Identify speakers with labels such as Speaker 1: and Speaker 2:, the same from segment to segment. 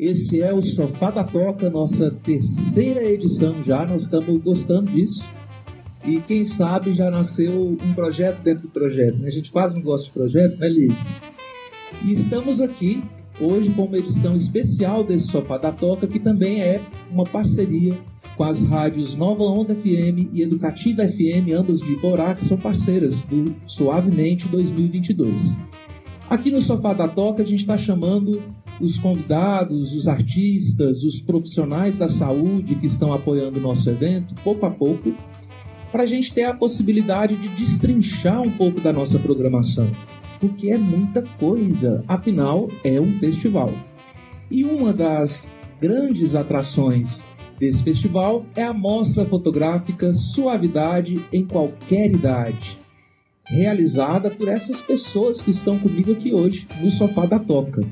Speaker 1: Esse é o Sofá da Toca, nossa terceira edição já, nós estamos gostando disso. E quem sabe já nasceu um projeto dentro do projeto, né? A gente quase não gosta de projeto, né, Liz? E estamos aqui hoje com uma edição especial desse Sofá da Toca, que também é uma parceria com as rádios Nova Onda FM e Educativa FM, ambas de Iporá, que são parceiras do Suavemente 2022. Aqui no Sofá da Toca a gente está chamando os convidados, os artistas, os profissionais da saúde que estão apoiando o nosso evento, pouco a pouco, para a gente ter a possibilidade de destrinchar um pouco da nossa programação, porque é muita coisa, afinal é um festival. E uma das grandes atrações desse festival é a mostra fotográfica Suavidade em Qualquer Idade realizada por essas pessoas que estão comigo aqui hoje no Sofá da Toca.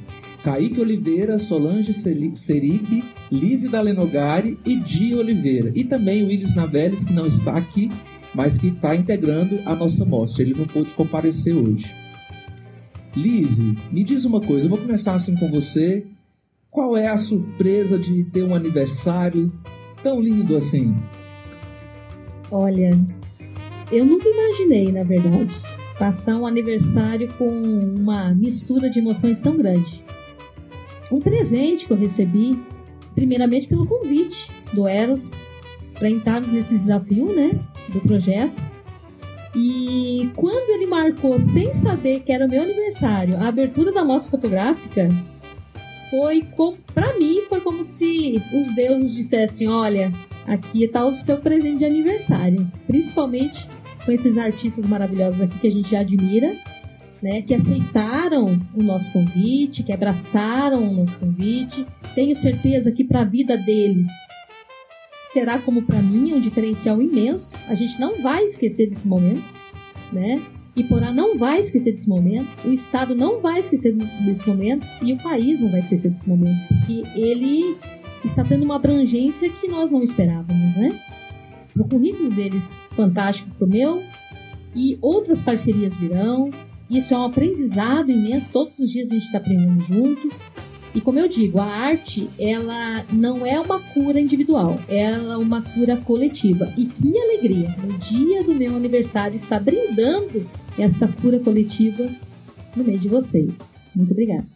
Speaker 1: Kaique Oliveira, Solange Seric, Lise Dalenogari e Di Oliveira. E também o Willis Naveles, que não está aqui, mas que está integrando a nossa mostra. Ele não pôde comparecer hoje. Lise, me diz uma coisa, eu vou começar assim com você. Qual é a surpresa de ter um aniversário tão lindo assim?
Speaker 2: Olha, eu nunca imaginei, na verdade, passar um aniversário com uma mistura de emoções tão grande. Um presente que eu recebi, primeiramente pelo convite do Eros, para entrarmos nesse desafio, né, do projeto. E quando ele marcou, sem saber que era o meu aniversário, a abertura da mostra fotográfica, foi com, para mim foi como se os deuses dissessem, olha, aqui está o seu presente de aniversário, principalmente com esses artistas maravilhosos aqui que a gente já admira, né, que aceitaram o nosso convite, que abraçaram o nosso convite. Tenho certeza que para a vida deles será como para mim um diferencial imenso. A gente não vai esquecer desse momento, né? Porá não vai esquecer desse momento, o Estado não vai esquecer desse momento e o país não vai esquecer desse momento, porque ele está tendo uma abrangência que nós não esperávamos, né? O currículo deles fantástico pro meu e outras parcerias virão. Isso é um aprendizado imenso. Todos os dias a gente está aprendendo juntos. E como eu digo, a arte ela não é uma cura individual, ela é uma cura coletiva. E que alegria! No dia do meu aniversário estar brindando essa cura coletiva no meio de vocês. Muito obrigada.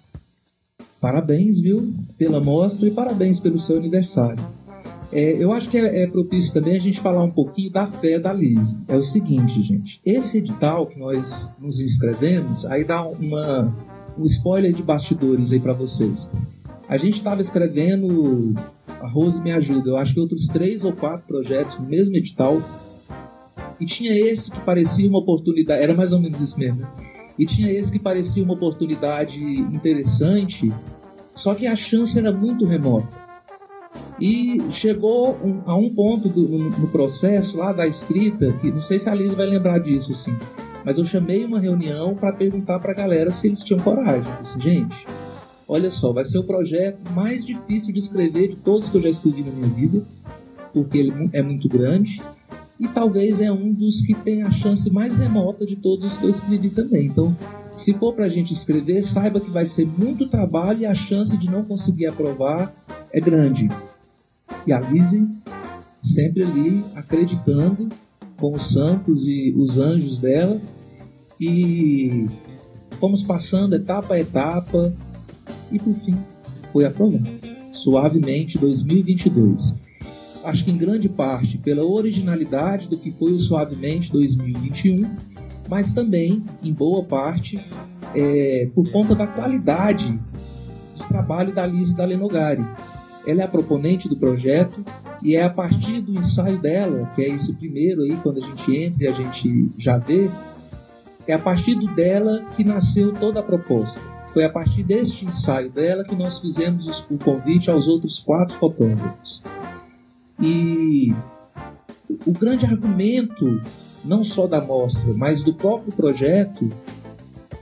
Speaker 1: Parabéns, viu, pela mostra e parabéns pelo seu aniversário. É, eu acho que é, é propício também a gente falar um pouquinho da fé da Liz. É o seguinte, gente. Esse edital que nós nos inscrevemos, aí dá uma, um spoiler de bastidores aí para vocês. A gente estava escrevendo, a Rose me ajuda, eu acho que outros três ou quatro projetos no mesmo edital. E tinha esse que parecia uma oportunidade, era mais ou menos isso mesmo. né? E tinha esse que parecia uma oportunidade interessante, só que a chance era muito remota. E chegou um- a um ponto do- no, no processo lá da escrita, que não sei se a Liz vai lembrar disso, assim, mas eu chamei uma reunião para perguntar para a galera se eles tinham coragem. Disse, gente, olha só, vai ser o projeto mais difícil de escrever de todos que eu já escrevi na minha vida, porque ele é muito grande, e talvez é um dos que tem a chance mais remota de todos os que eu escrevi também. Então, se for para a gente escrever, saiba que vai ser muito trabalho e a chance de não conseguir aprovar é grande. E a Lizzie sempre ali acreditando com os santos e os anjos dela. E fomos passando etapa a etapa e por fim foi aprovado. Suavemente 2022. Acho que em grande parte pela originalidade do que foi o Suavemente 2021, mas também em boa parte é, por conta da qualidade do trabalho da Lise Dalenogari. Ela é a proponente do projeto e é a partir do ensaio dela, que é esse primeiro aí, quando a gente entra e a gente já vê, é a partir dela que nasceu toda a proposta. Foi a partir deste ensaio dela que nós fizemos o convite aos outros quatro fotógrafos. E o grande argumento, não só da mostra, mas do próprio projeto,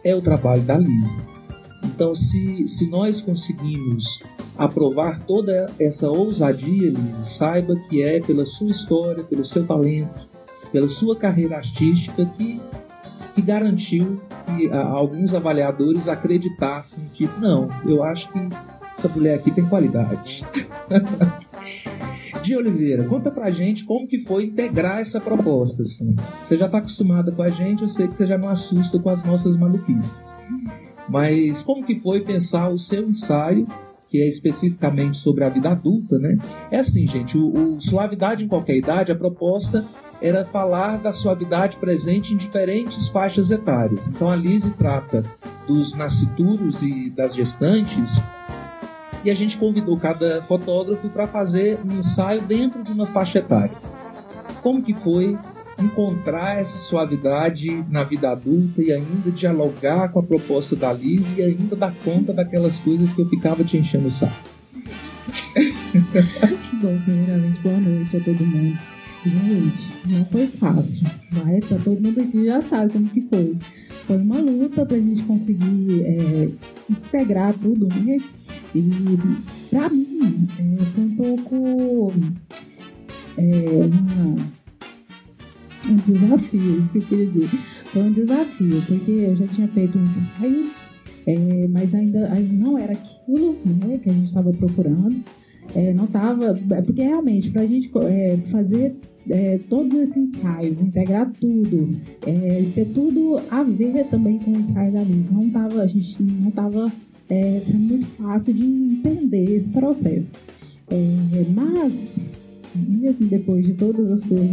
Speaker 1: é o trabalho da Lisa. Então, se, se nós conseguimos aprovar toda essa ousadia, saiba que é pela sua história, pelo seu talento, pela sua carreira artística que, que garantiu que a, alguns avaliadores acreditassem, tipo, não, eu acho que essa mulher aqui tem qualidade. de Oliveira, conta pra gente como que foi integrar essa proposta, assim. Você já tá acostumada com a gente, eu sei que você já não assusta com as nossas maluquices. Mas como que foi pensar o seu ensaio, que é especificamente sobre a vida adulta, né? É assim, gente, o, o Suavidade em Qualquer Idade, a proposta era falar da suavidade presente em diferentes faixas etárias. Então a Lise trata dos nascituros e das gestantes e a gente convidou cada fotógrafo para fazer um ensaio dentro de uma faixa etária. Como que foi encontrar essa suavidade na vida adulta e ainda dialogar com a proposta da Liz e ainda dar conta daquelas coisas que eu ficava te enchendo o saco.
Speaker 3: Bom, primeiramente, boa noite a todo mundo. Gente, não foi fácil, vai? Tá todo mundo aqui já sabe como que foi. Foi uma luta pra gente conseguir é, integrar tudo, né? E para mim é, foi um pouco é, uma, um desafio, isso que eu queria dizer. Foi um desafio, porque eu já tinha feito um ensaio, é, mas ainda, ainda não era aquilo né, que a gente estava procurando. É, não estava. É, porque realmente, para a gente é, fazer é, todos esses ensaios, integrar tudo, é, ter tudo a ver também com o ensaio da Liz. Não tava, a gente não estava é, sendo muito fácil de entender esse processo. É, mas, mesmo depois de todas as suas.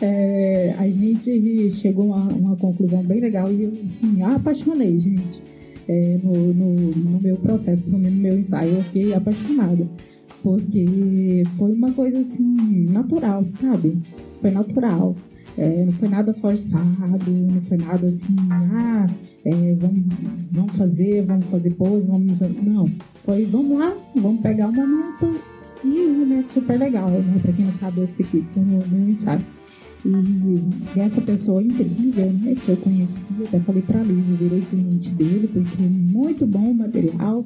Speaker 3: É, a gente chegou a uma, conclusão bem legal e eu, assim, apaixonei, gente, é, no, no, no, meu processo, pelo menos no meu ensaio, eu fiquei apaixonada, porque foi uma coisa, assim, natural, sabe? Foi natural. É, não foi nada forçado, não foi nada assim, ah, é, vamos, vamos fazer, vamos fazer pose, vamos. Não, foi vamos lá, vamos pegar o momento e um momento super legal, né? Pra quem não sabe, esse aqui foi o meu ensaio. E essa pessoa incrível, né, que eu conheci, até falei pra Liz, virei cliente dele, porque é muito bom o material.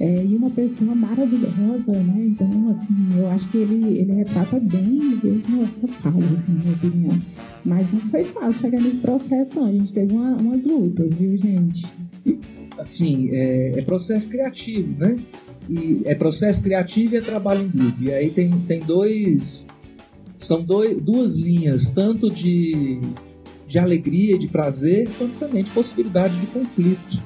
Speaker 3: É, e uma pessoa maravilhosa, né? Então, assim, eu acho que ele, ele retrata bem mesmo essa fala, assim, na minha opinião. Mas não foi fácil chegar nesse processo, não. A gente teve uma, umas lutas, viu, gente?
Speaker 1: Assim, é, é, processo criativo, né? E é processo criativo e é trabalho em grupo. E aí tem, tem dois. São dois, duas linhas, tanto de, de alegria, de prazer, quanto também de possibilidade de conflito.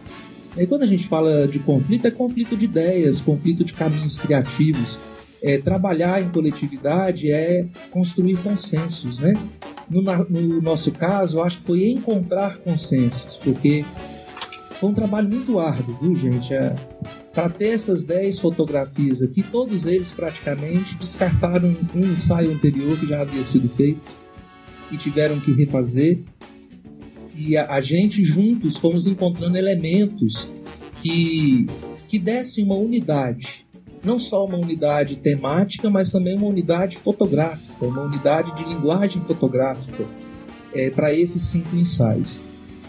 Speaker 1: E quando a gente fala de conflito, é conflito de ideias, conflito de caminhos criativos. É, trabalhar em coletividade é construir consensos, né? No, no, nosso caso, eu acho que foi encontrar consensos, porque foi um trabalho muito árduo, viu, gente? É, Para ter essas 10 fotografias aqui, todos eles praticamente descartaram um ensaio anterior que já havia sido feito e tiveram que refazer e a, a gente juntos fomos encontrando elementos que, que dessem uma unidade. Não só uma unidade temática, mas também uma unidade fotográfica, uma unidade de linguagem fotográfica é, para esses cinco ensaios.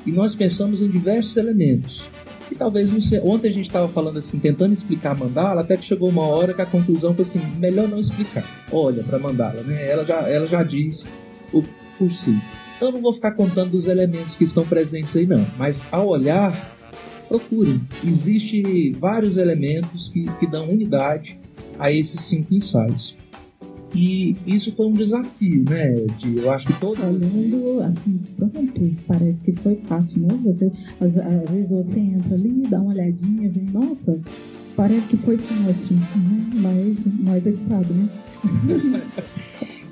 Speaker 1: E nós pensamos em diversos elementos. E talvez não sei. Ontem a gente estava falando assim, tentando explicar a mandala, até que chegou uma hora que a conclusão foi assim: melhor não explicar. Olha para mandala, né? Ela já, ela já diz o por si. Eu não vou ficar contando os elementos que estão presentes aí, não. Mas ao olhar, procurem. Existem vários elementos que, que dão unidade a esses cinco ensaios. E isso foi um desafio, né, de Eu acho que todo
Speaker 3: Olhando assim, pronto, parece que foi fácil, né? Você, às, às vezes você entra ali, dá uma olhadinha, vem, nossa, parece que foi fácil, né? Mas nós é que sabe, né?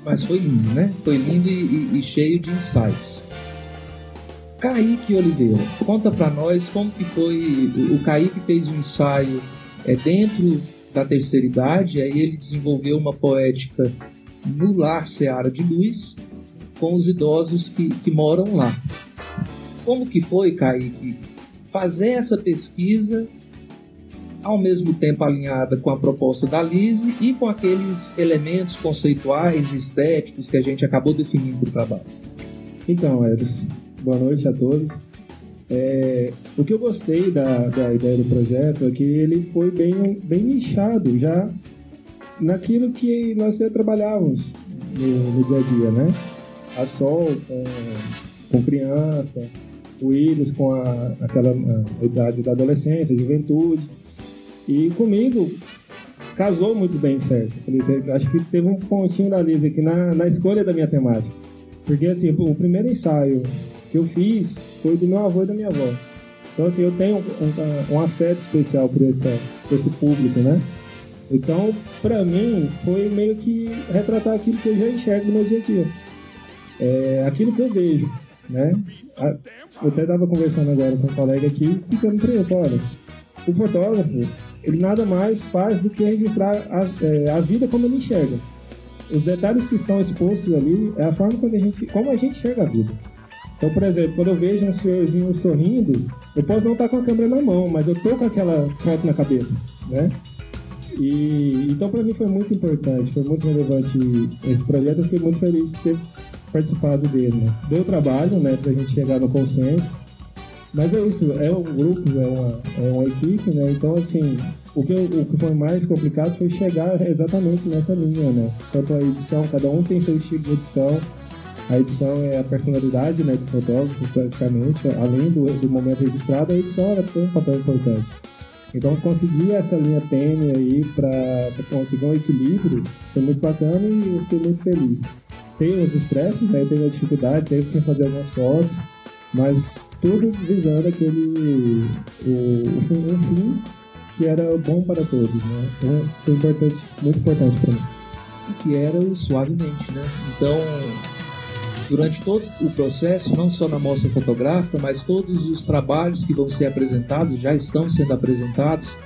Speaker 1: mas foi lindo, né? Foi lindo e, e, e cheio de insights. Kaique Oliveira, conta para nós como que foi. O Kaique fez um ensaio é, dentro da terceira idade, aí ele desenvolveu uma poética no lar Seara de Luz com os idosos que, que moram lá. Como que foi, Kaique, fazer essa pesquisa ao mesmo tempo alinhada com a proposta da Lise e com aqueles elementos conceituais e estéticos que a gente acabou definindo para o trabalho.
Speaker 4: Então, Edson, boa noite a todos. É, o que eu gostei da, da ideia do projeto é que ele foi bem, bem nichado já naquilo que nós já trabalhávamos no, no dia a dia, né? A Sol com, criança, o Willis com a, aquela a idade da adolescência, juventude. E comigo casou muito bem, certo? Acho que teve um pontinho da Liz aqui na, na escolha da minha temática. Porque assim, o primeiro ensaio que eu fiz foi do meu avô e da minha avó. Então assim, eu tenho um, um afeto especial por, essa, por esse público, né? Então, para mim, foi meio que retratar aquilo que eu já enxergo no meu dia a dia. É, aquilo que eu vejo, né? Eu até estava conversando agora com um colega aqui, explicando para ele, olha, o fotógrafo, ele nada mais faz do que registrar a, é, a vida como ele enxerga. Os detalhes que estão expostos ali é a forma como a gente, como a gente enxerga a vida. Então, por exemplo, quando eu vejo um senhorzinho sorrindo, eu posso não estar com a câmera na mão, mas eu tô com aquela foto na cabeça, né? E, então, para mim foi muito importante, foi muito relevante esse projeto. Eu fiquei muito feliz de ter participado dele. Né? Deu trabalho, né, para a gente chegar no consenso. Mas é isso, é um grupo, é uma, é uma equipe, né? Então, assim, o que, o que foi mais complicado foi chegar exatamente nessa linha, né? Tanto a edição, cada um tem seu estilo de edição. A edição é a personalidade né, do fotógrafo, praticamente. Além do, do momento registrado, a edição ela tem um papel importante. Então conseguir essa linha tênue aí para conseguir um equilíbrio foi muito bacana e eu fiquei muito feliz. Tem os estresses, né? teve a dificuldade, teve que fazer algumas fotos, mas tudo visando aquele o, o, o fim que era bom para todos, né? Então foi importante, muito importante para mim.
Speaker 1: Que era o suavemente, né? Então durante todo o processo, não só na mostra fotográfica, mas todos os trabalhos que vão ser apresentados, já estão sendo apresentados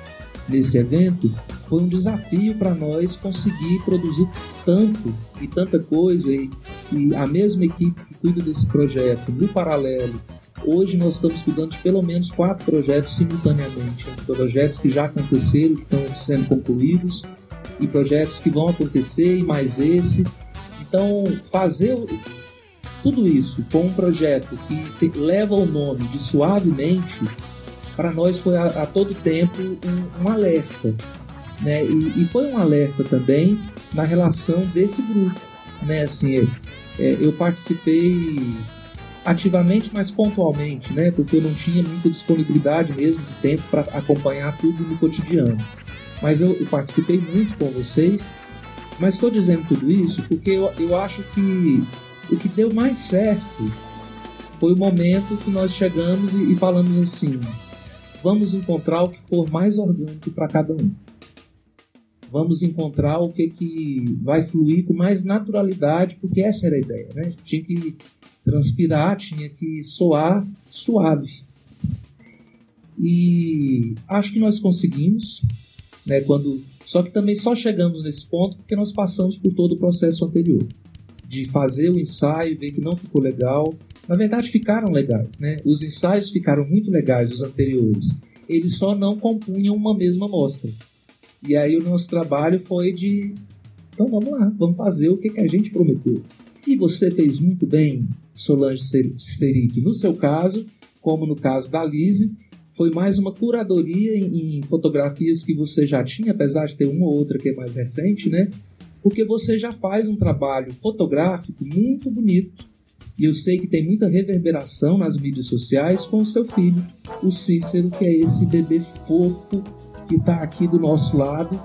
Speaker 1: nesse evento, foi um desafio para nós conseguir produzir tanto e tanta coisa e, e, a mesma equipe que cuida desse projeto no paralelo. Hoje nós estamos cuidando de pelo menos quatro projetos simultaneamente, projetos que já aconteceram, que estão sendo concluídos e projetos que vão acontecer e mais esse. Então fazer tudo isso com um projeto que leva o nome de Suavemente, para nós foi a, a, todo tempo um, um alerta. Né? E, e, foi um alerta também na relação desse grupo. Né? Assim, é, eu participei ativamente, mas pontualmente, né? porque eu não tinha muita disponibilidade mesmo de tempo para acompanhar tudo no cotidiano. Mas eu, eu participei muito com vocês, mas estou dizendo tudo isso porque eu, eu acho que o que deu mais certo foi o momento que nós chegamos e, e falamos assim: vamos encontrar o que for mais orgânico para cada um. Vamos encontrar o que, que vai fluir com mais naturalidade, porque essa era a ideia, né? Tinha que transpirar, tinha que soar suave. E acho que nós conseguimos, né? Quando só que também só chegamos nesse ponto porque nós passamos por todo o processo anterior de fazer o ensaio, ver que não ficou legal. Na verdade, ficaram legais, né? Os ensaios ficaram muito legais, os anteriores. Eles só não compunham uma mesma mostra. E aí o nosso trabalho foi de, então vamos lá, vamos fazer o que, que a gente prometeu. E você fez muito bem, Solange Seric. No seu caso, como no caso da Lise, foi mais uma curadoria em, em, fotografias que você já tinha, apesar de ter uma ou outra que é mais recente, né? Porque você já faz um trabalho fotográfico muito bonito. E eu sei que tem muita reverberação nas mídias sociais com o seu filho, o Cícero, que é esse bebê fofo que está aqui do nosso lado.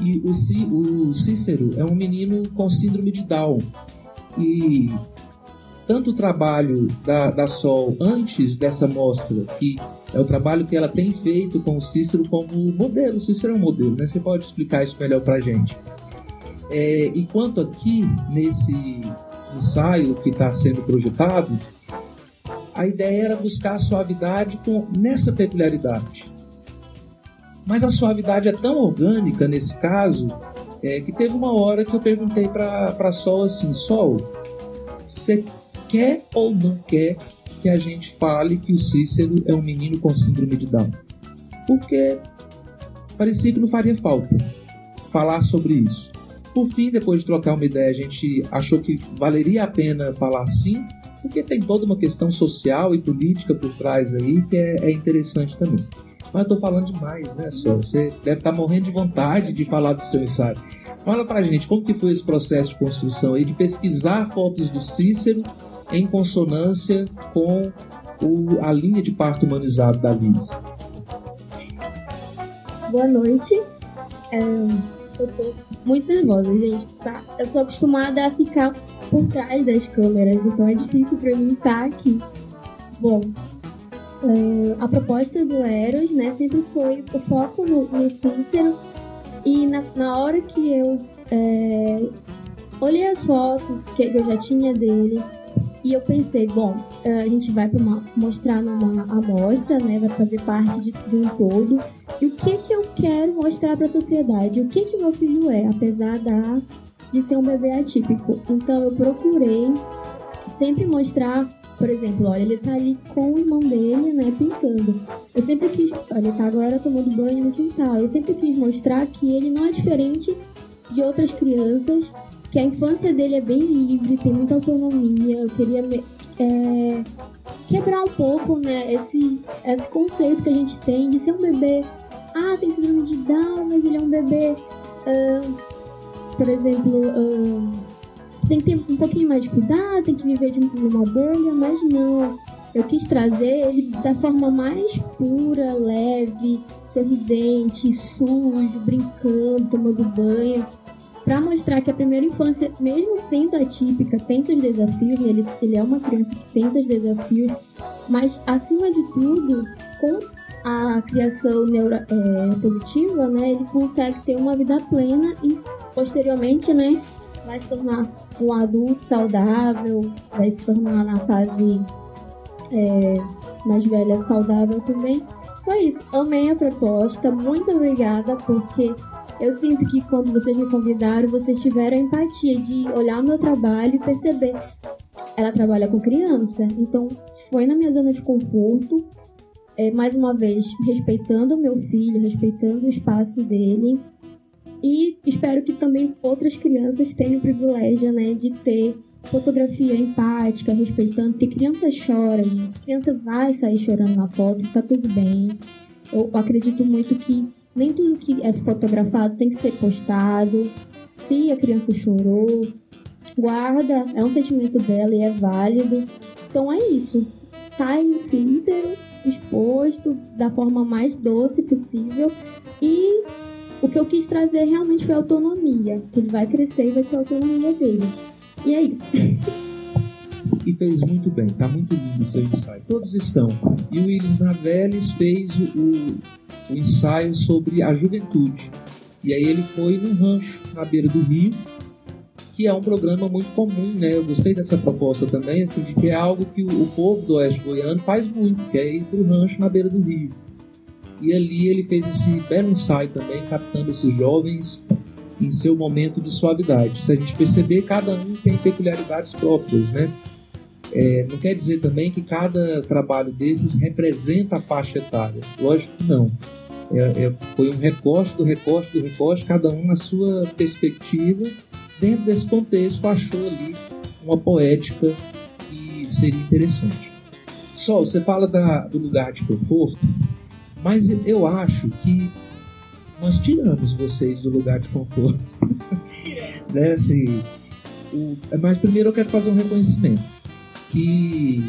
Speaker 1: E o, o Cícero é um menino com síndrome de Down. E tanto o trabalho da, da Sol antes dessa mostra, que é o trabalho que ela tem feito com o Cícero como modelo. O Cícero é um modelo, né? Você pode explicar isso melhor para gente? É, enquanto aqui, nesse ensaio que está sendo projetado, a ideia era buscar a suavidade com, nessa peculiaridade. Mas a suavidade é tão orgânica nesse caso é, que teve uma hora que eu perguntei para Sol assim: Sol, você quer ou não quer que a gente fale que o Cícero é um menino com síndrome de Down. Porque parecia que não faria falta falar sobre isso. Por fim, depois de trocar uma ideia, a gente achou que valeria a pena falar sim, porque tem toda uma questão social e política por trás aí que é, é interessante também. Mas eu tô falando demais, né, só? Você deve estar tá morrendo de vontade de falar do seu ensaio. Fala pra gente como que foi esse processo de construção aí, de pesquisar fotos do Cícero em consonância com o, a linha de parto humanizado da Liz.
Speaker 5: Boa noite. É, eu tô muito nervosa, gente. Tá? Eu tô acostumada a ficar por trás das câmeras, então é difícil para mim estar tá aqui. Bom, é, a proposta do Eros, né, sempre foi o foco no, no Cícero. E na, na hora que eu é, olhei as fotos que eu já tinha dele, e eu pensei, bom, eh, a gente vai uma, mostrar numa amostra, né? Vai fazer parte de, de, um todo. O que que eu quero mostrar para a sociedade? O que que meu filho é, apesar da, de ser um bebê atípico? Então eu procurei sempre mostrar, por exemplo, olha, ele tá ali com o irmão dele, né, pintando. Eu sempre quis, olha, ele tá agora tomando banho no quintal. Eu sempre quis mostrar que ele não é diferente de outras crianças que a infância dele é bem livre, tem muita autonomia. Eu queria é, quebrar um pouco né, esse, esse conceito que a gente tem de ser um bebê. Ah, tem síndrome de Down, mas ele é um bebê. Uh, por exemplo, uh, tem que ter um pouquinho mais de cuidado, tem que viver de uma bolha, mas não. Eu quis trazer ele da forma mais pura, leve, sorridente, sujo, brincando, tomando banho para mostrar que a primeira infância, mesmo sendo atípica, tem seus desafios, né? ele, ele é uma criança que tem seus desafios, mas acima de tudo, com a criação neuro, é, positiva, né, ele consegue ter uma vida plena e posteriormente, né, vai se tornar um adulto saudável, vai se tornar na fase é, mais velha saudável também. Foi isso, amei a proposta, muito obrigada, porque eu sinto que quando vocês me convidaram, vocês tiveram a empatia de olhar o meu trabalho e perceber. Ela trabalha com criança, então foi na minha zona de conforto, é, mais uma vez, respeitando o meu filho, respeitando o espaço dele. E espero que também outras crianças tenham o privilégio né, de ter fotografia empática, respeitando, porque criança chora, gente. Criança vai sair chorando na foto, tá tudo bem. Eu acredito muito que nem tudo que é fotografado tem que ser postado. Se a criança chorou, guarda, é um sentimento dela e é válido. Então é isso. Tá aí o Cícero exposto da forma mais doce possível. E o que eu quis trazer realmente foi autonomia. Que ele vai crescer e vai ter autonomia dele. E é isso.
Speaker 1: e fez muito bem, tá muito lindo o seu ensaio. Todos estão. E o Iris Naveles fez o, o, o ensaio sobre a juventude. E aí ele foi num rancho na beira do rio, que é um programa muito comum, né? Eu gostei dessa proposta também, assim, de que é algo que o, povo do Oeste Goiano faz muito, que é ir pro rancho na beira do rio. E ali ele fez esse belo ensaio também, captando esses jovens em seu momento de suavidade. Se a gente perceber, cada um tem peculiaridades próprias, né? É, não quer dizer também que cada trabalho desses representa a faixa etária. Lógico que não. É, é, foi um recorte do recorte do recorte, cada um na sua perspectiva. Dentro desse contexto, achou ali uma poética que seria interessante. Sol, você fala da, do lugar de conforto, mas eu acho que nós tiramos vocês do lugar de conforto. né? assim, o, mas primeiro eu quero fazer um reconhecimento que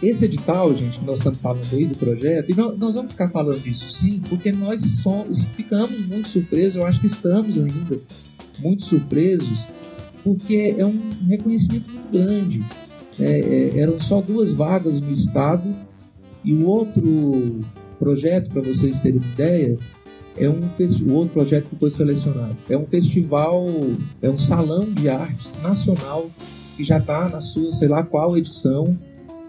Speaker 1: esse edital, gente, que nós estamos falando aí do projeto, e nós vamos ficar falando disso sim, porque nós somos, ficamos muito surpresos, eu acho que estamos ainda muito surpresos, porque é um reconhecimento muito grande. É, é, eram só duas vagas no estado, e o outro projeto, para vocês terem uma ideia, é um o outro projeto que foi selecionado. É um festival, é um salão de artes nacional que já está na sua, sei lá qual edição,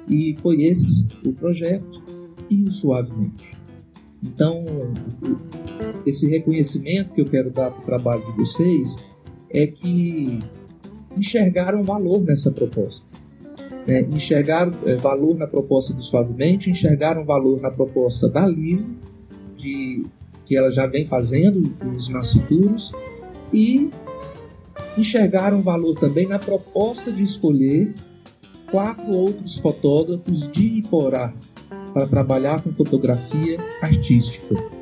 Speaker 1: e foi esse o projeto e o Suavemente. Então, esse reconhecimento que eu quero dar para o trabalho de vocês é que enxergaram valor nessa proposta. né, enxergaram é, valor na proposta do Suavemente, enxergaram valor na proposta da Lise, de, que ela já vem fazendo, os nascituros, e enxergaram valor também na proposta de escolher quatro outros fotógrafos de Iporá para trabalhar com fotografia artística.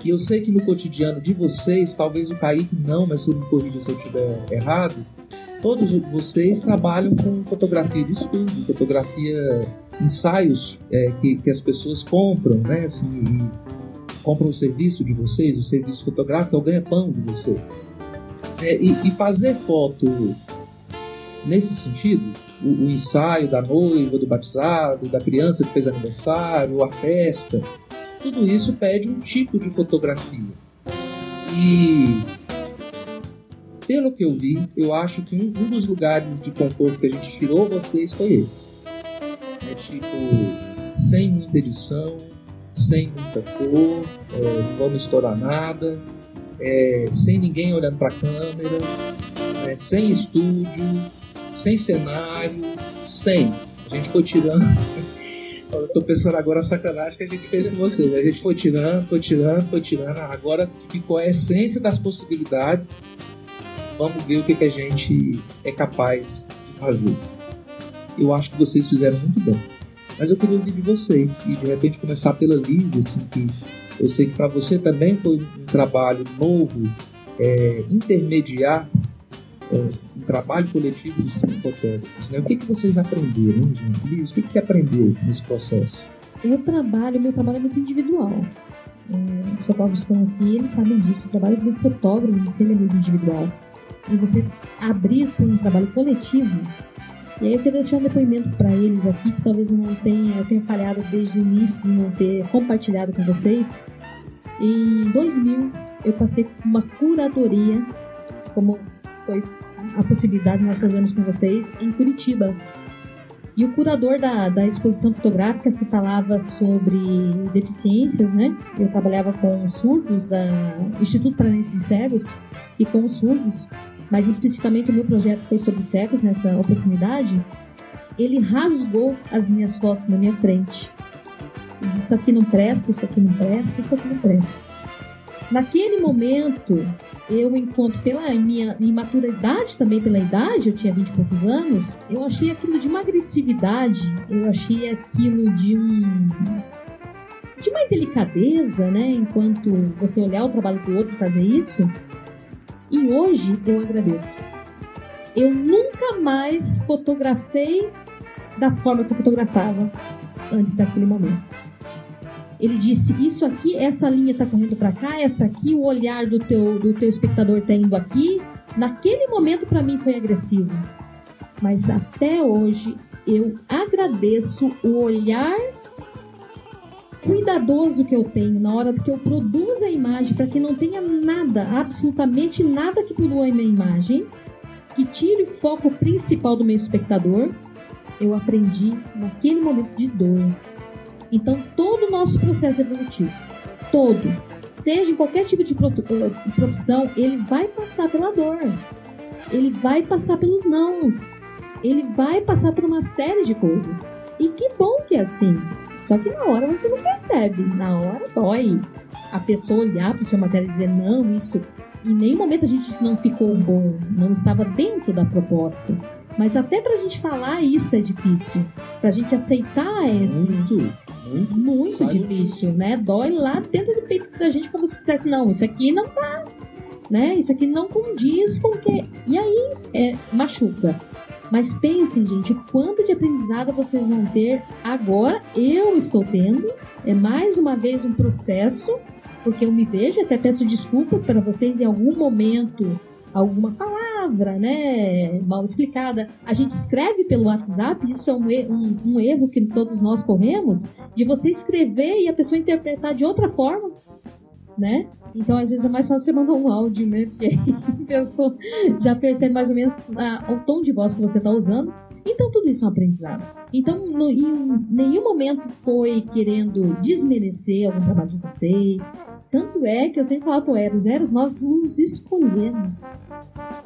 Speaker 1: Que eu sei que no cotidiano de vocês, talvez o Kaique não, mas você me corrija se eu estiver errado, todos vocês trabalham com fotografia de estudo, fotografia, ensaios é, que, que as pessoas compram, né? Assim, compram o serviço de vocês, o serviço fotográfico é o ganha-pão de vocês. É, e, e, fazer foto nesse sentido, o, o, ensaio da noiva, do batizado, da criança que fez aniversário, a festa, tudo isso pede um tipo de fotografia. E pelo que eu vi, eu acho que um, dos lugares de conforto que a gente tirou vocês foi esse. É tipo, sem muita edição, sem muita cor, é, não vamos estourar nada, é, sem ninguém olhando para a câmera, é, sem estúdio, sem cenário, sem. A gente foi tirando. Estou pensando agora a sacanagem que a gente fez com vocês. A gente foi tirando, foi tirando, foi tirando. Agora ficou a essência das possibilidades vamos ver o que, que a gente é capaz de fazer. Eu acho que vocês fizeram muito bem. Mas eu queria ouvir de vocês e de repente começar pela Liz, assim, que eu sei que para você também foi um trabalho novo, é, intermediar um trabalho coletivo cinco fotógrafos. Né? O que, que vocês aprenderam, gente? Liz, o que, que você aprendeu nesse processo?
Speaker 2: Eu trabalho, meu trabalho é muito individual. É, os fotógrafos estão aqui, eles sabem disso. O trabalho do fotógrafo de ser é muito individual e você abrir para um trabalho coletivo. E aí eu queria deixar um depoimento para eles aqui, que talvez não tenha, eu tenha falhado desde o início de não ter compartilhado com vocês. Em 2000, eu passei uma curadoria, como foi a possibilidade que nós fazemos com vocês, em Curitiba. E o curador da, da exposição fotográfica que falava sobre deficiências, né? Eu trabalhava com surdos da Instituto Paranense de Cegos e com surdos mas especificamente o meu projeto foi sobre cegos nessa oportunidade, ele rasgou as minhas fotos na minha frente. E disse: Isso aqui não presta, isso aqui não presta, isso aqui não presta. Naquele momento, eu encontro pela minha imaturidade, também pela idade, eu tinha 20 e poucos anos, eu achei aquilo de uma agressividade, eu achei aquilo de um. de uma delicadeza, né? Enquanto você olhar o trabalho do outro e fazer isso, e hoje eu agradeço. Eu nunca mais fotografei da forma que eu fotografava antes daquele momento. Ele disse: Isso aqui, essa linha está correndo para cá, essa aqui, o olhar do teu, do teu espectador está indo aqui. Naquele momento, para mim, foi agressivo. Mas até hoje, eu agradeço o olhar cuidadoso que eu tenho na hora que eu produzo a imagem para que não tenha nada, absolutamente nada que polua a minha imagem, que tire o foco principal do meu espectador, eu aprendi naquele momento de dor. Então, todo o nosso processo evolutivo, todo, seja em qualquer tipo de eh, profissão, ele vai passar pela dor. Ele vai passar pelos nãos. Ele vai passar por uma série de coisas. E que bom que é assim. Só que na hora você não percebe. Na hora dói. A pessoa olhar para o seu material e dizer, não, isso. Em nenhum momento a gente disse não ficou bom, não estava dentro da proposta. Mas até para a gente falar isso é difícil. Para a gente aceitar esse.
Speaker 1: Muito, muito,
Speaker 2: muito difícil, né? Dói lá dentro do peito da gente como se dissesse, não, isso aqui não tá. Né? Isso aqui não condiz com o que. E aí é, machuca. Mas pensem, gente, o quanto de aprendizado vocês vão ter agora. Eu estou tendo. É mais uma vez um processo, porque eu me vejo, até peço desculpa para vocês em algum momento, alguma palavra, né, mal explicada. A gente escreve pelo WhatsApp, isso é um, um, um erro que todos nós corremos, de você escrever e a pessoa interpretar de outra forma, né? Então, às vezes é mais fácil você mandar um áudio, né? Porque aí a pessoa já percebe mais ou menos a, o tom de voz que você está usando. Então, tudo isso é um aprendizado. Então, no, em nenhum momento foi querendo desmerecer algum trabalho de vocês, Tanto é que eu sempre falo para Eros, Eros, nós os escolhemos.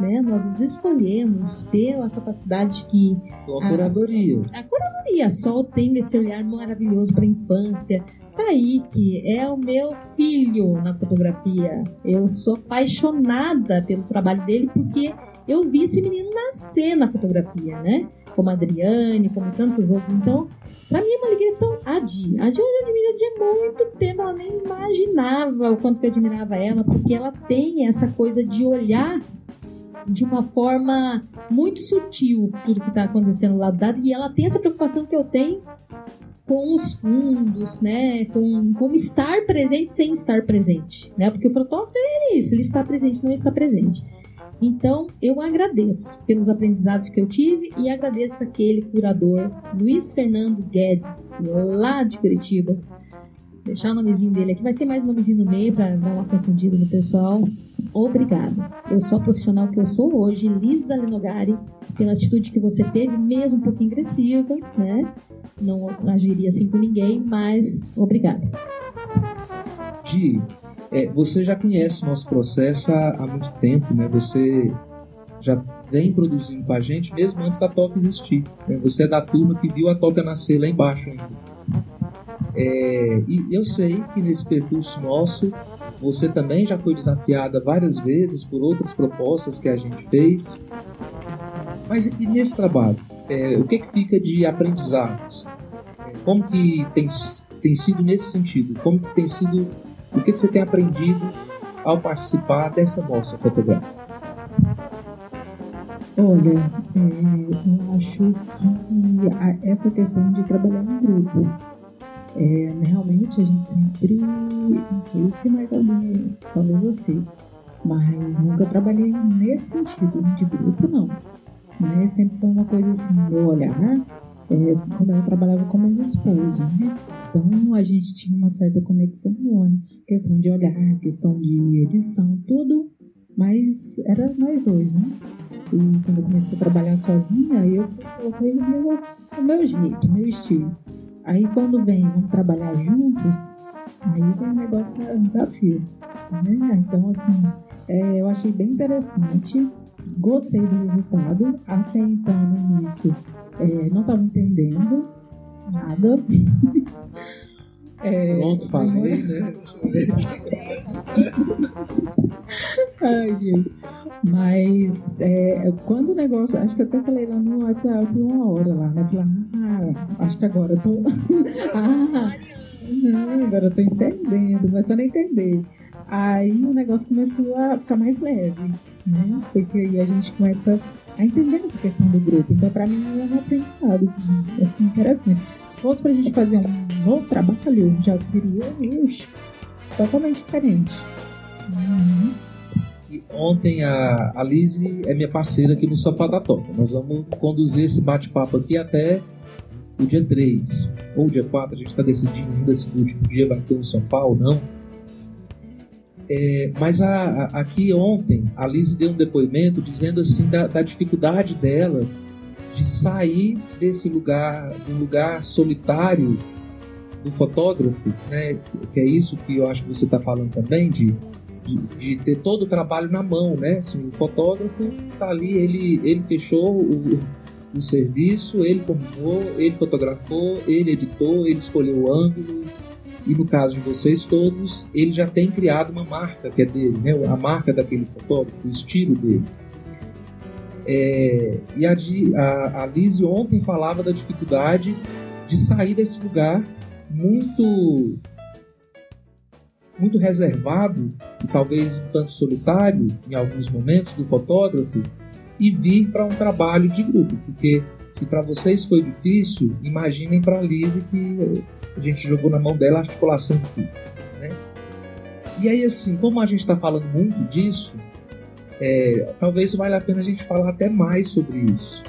Speaker 2: Né? Nós os escolhemos pela capacidade que.
Speaker 1: A curadoria.
Speaker 2: A, a curadoria. A Sol tem esse olhar maravilhoso para a infância. Kaique é o meu filho na fotografia. Eu sou apaixonada pelo trabalho dele porque eu vi esse menino nascer na fotografia, né? Como a Adriane, como tantos outros. Então, Pra mim é uma alegria tão. A Di. A Di eu já admiro a Di há muito tempo. Ela nem imaginava o quanto que eu admirava ela, porque ela tem essa coisa de olhar de uma forma muito sutil tudo que está acontecendo lá do lado. E ela tem essa preocupação que eu tenho com os fundos, né? Com como estar presente sem estar presente, né? Porque o fotógrafo é isso, ele está presente, não está presente. Então, eu agradeço pelos aprendizados que eu tive e agradeço aquele curador, Luiz Fernando Guedes, lá de Curitiba. Deixar o nomezinho dele aqui, vai ser mais um nomezinho no meio para dar uma confundida no pessoal. Obrigado. Eu sou a profissional que eu sou hoje, Liz da Lenogari, pela atitude que você teve, mesmo um pouquinho agressiva, né? Não agiria assim com ninguém, mas obrigada.
Speaker 1: Gi, é, você já conhece o nosso processo há, há, muito tempo, né? Você já vem produzindo com a gente mesmo antes da Toca existir. Você é da turma que viu a Toca nascer lá embaixo ainda. É, e eu sei que nesse percurso nosso você também já foi desafiada várias vezes por outras propostas que a gente fez. Mas e nesse trabalho? É, o que, que fica de aprendizados? Como que tem, tem sido nesse sentido? Como que tem sido o que você tem aprendido ao participar dessa mostra fotográfica?
Speaker 3: Olha, é, eu acho que a, essa questão de trabalhar em grupo, é, realmente a gente sempre, não sei se mais alguém, talvez você, mas nunca trabalhei nesse sentido, de grupo não. Né? Sempre foi uma coisa assim, meu olhar, é, quando eu trabalhava como esposo, né? Então a gente tinha uma certa conexão, né? questão de olhar, questão de edição, tudo, mas era nós dois, né? E quando eu comecei a trabalhar sozinha, eu coloquei o meu, o meu jeito, o meu estilo. Aí quando vem, vamos trabalhar juntos, aí um negócio, é um desafio. Né? Então, assim, é, eu achei bem interessante, gostei do resultado. Até então, no início, é, não estava entendendo nada.
Speaker 1: É, Pronto, falei, né?
Speaker 3: Ai, gente. Mas é, quando o negócio. Acho que eu até falei lá no WhatsApp uma hora lá, né? Falei, ah, acho que agora eu tô. ah, agora eu tô entendendo, começando a entender. Aí o negócio começou a ficar mais leve, né? Porque aí a gente começa a entender essa questão do grupo. Então, para mim, é um aprendizado assim, interessante. Se fosse para a gente fazer um novo trabalho, já seria totalmente diferente. Uhum.
Speaker 1: E ontem a, a Lizzie é minha parceira aqui no Sofá da Toca. Nós vamos conduzir esse bate-papo aqui até o dia 3 ou dia 4. A gente está decidindo ainda se no último dia vai ter um sofá ou não é, mas a, a, aqui ontem a Liz deu um depoimento dizendo assim da, da, dificuldade dela de sair desse lugar, do lugar solitário do fotógrafo, né? Que é isso que eu acho que você está falando também de, de, de, ter todo o trabalho na mão, né? Assim, o fotógrafo está ali, ele, ele fechou o, o serviço, ele combinou, ele fotografou, ele editou, ele escolheu o ângulo, e no caso de vocês todos, ele já tem criado uma marca que é dele, né? a marca daquele fotógrafo, o estilo dele. É, e a, a, a ontem falava da dificuldade de sair desse lugar muito muito reservado e talvez um tanto solitário em alguns momentos do fotógrafo e vir para um trabalho de grupo, porque se para vocês foi difícil, imaginem para a que a gente jogou na mão dela a articulação de tudo. Né? E aí, assim, como a gente está falando muito disso, é, talvez valha a pena a gente falar até mais sobre isso.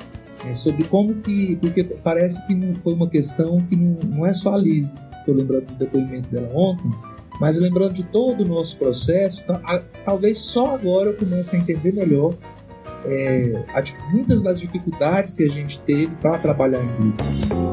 Speaker 1: É, sobre como que. Porque parece que não foi uma questão que não, não é só a Lise, estou lembrando do depoimento dela ontem, mas lembrando de todo o nosso processo, tá, a, talvez só agora eu comece a entender melhor é, a, muitas das dificuldades que a gente teve para trabalhar em grupo.